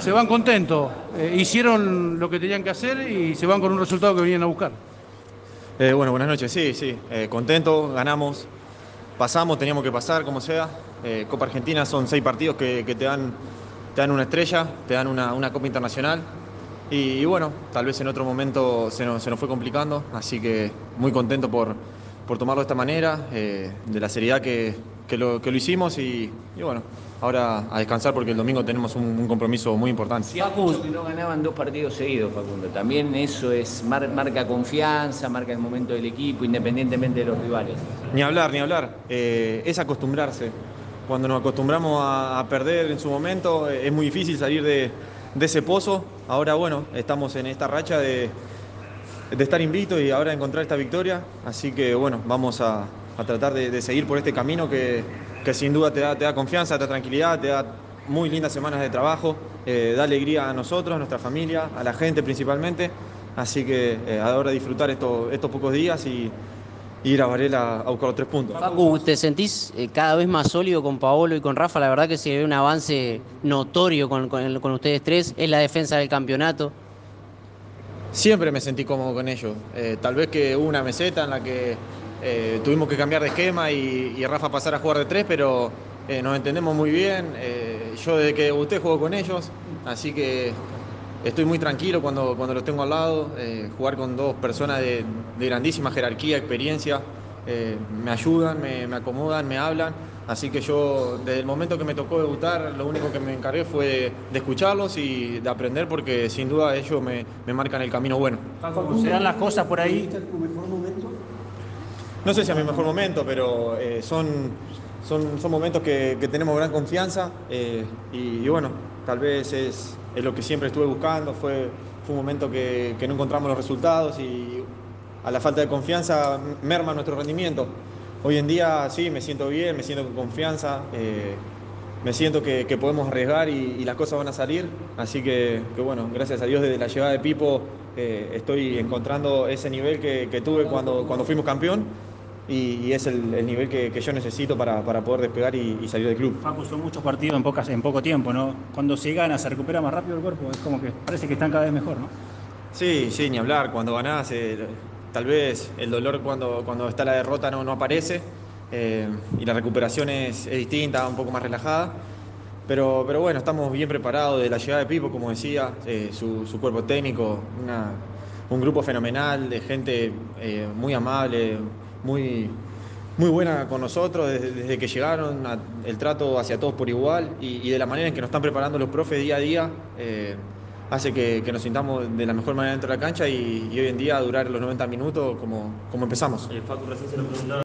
Se van contentos, eh, hicieron lo que tenían que hacer y se van con un resultado que venían a buscar. Eh, bueno, buenas noches, sí, sí, eh, contento, ganamos, pasamos, teníamos que pasar, como sea. Eh, Copa Argentina son seis partidos que, que te, dan, te dan una estrella, te dan una, una Copa Internacional. Y, y bueno, tal vez en otro momento se nos, se nos fue complicando, así que muy contento por, por tomarlo de esta manera, eh, de la seriedad que, que lo, que lo hicimos y, y bueno, ahora a descansar porque el domingo tenemos un, un compromiso muy importante. Facu, que no ganaban dos partidos seguidos, Facundo. También eso es mar- marca confianza, marca el momento del equipo, independientemente de los rivales. Ni hablar, ni hablar. Eh, es acostumbrarse. Cuando nos acostumbramos a, a perder en su momento, eh, es muy difícil salir de, de ese pozo. Ahora, bueno, estamos en esta racha de, de estar invictos y ahora encontrar esta victoria. Así que, bueno, vamos a, a tratar de, de seguir por este camino que, que sin duda te da, te da confianza, te da tranquilidad, te da muy lindas semanas de trabajo, eh, da alegría a nosotros, a nuestra familia, a la gente principalmente. Así que eh, ahora disfrutar estos, estos pocos días y, ir a Varela a buscar los tres puntos. Facu, ¿te sentís eh, cada vez más sólido con Paolo y con Rafa? La verdad que se ve un avance notorio con, con ustedes tres. Es la defensa del campeonato. Siempre me sentí cómodo con ellos. Eh, tal vez que hubo una meseta en la que eh, tuvimos que cambiar de esquema y, Rafa pasar a jugar de tres, pero eh, nos entendemos muy bien. Eh, yo desde que debuté juego con ellos, así que estoy muy tranquilo cuando, cuando los tengo al lado. Jugar con dos personas de, grandísima jerarquía, experiencia, me ayudan, me, me acomodan, me hablan. Así que yo, desde el momento que me tocó debutar, lo único que me encargué fue de escucharlos y de aprender, porque sin duda ellos me, me marcan el camino bueno. ¿Se dan las cosas por ahí? No sé si a mi mejor momento, pero eh, son, son, son momentos que, tenemos gran confianza eh, y, bueno, tal vez es, es lo que siempre estuve buscando, fue, fue un momento que, no encontramos los resultados y a la falta de confianza merma nuestro rendimiento. Hoy en día sí, me siento bien, me siento con confianza, eh, me siento que, podemos arriesgar y, las cosas van a salir, así que, bueno, gracias a Dios desde la llegada de Pipo estoy encontrando ese nivel que, que tuve cuando, cuando fuimos campeón y, y es el, el nivel que, que yo necesito para, para poder despegar y, y salir del club. Facu, son muchos partidos en, pocas, en poco tiempo, ¿no? Cuando se gana, se recupera más rápido el cuerpo, es como que parece que están cada vez mejor, ¿no? Sí, sí, ni hablar. Cuando ganás, eh, tal vez el dolor cuando, cuando está la derrota no, no aparece eh, y la recuperación es, es distinta, un poco más relajada. Pero, pero bueno, estamos bien preparados de la llegada de Pipo, como decía, eh, su, su cuerpo técnico, una- un grupo fenomenal de gente eh, muy amable, muy, muy buena con nosotros desde, desde que llegaron, a- el trato hacia todos por igual y, y de la manera en que nos están preparando los profes día a día. eh, hace que, que nos sintamos de la mejor manera dentro de la cancha y, y hoy en día durar los 90 minutos como, como empezamos.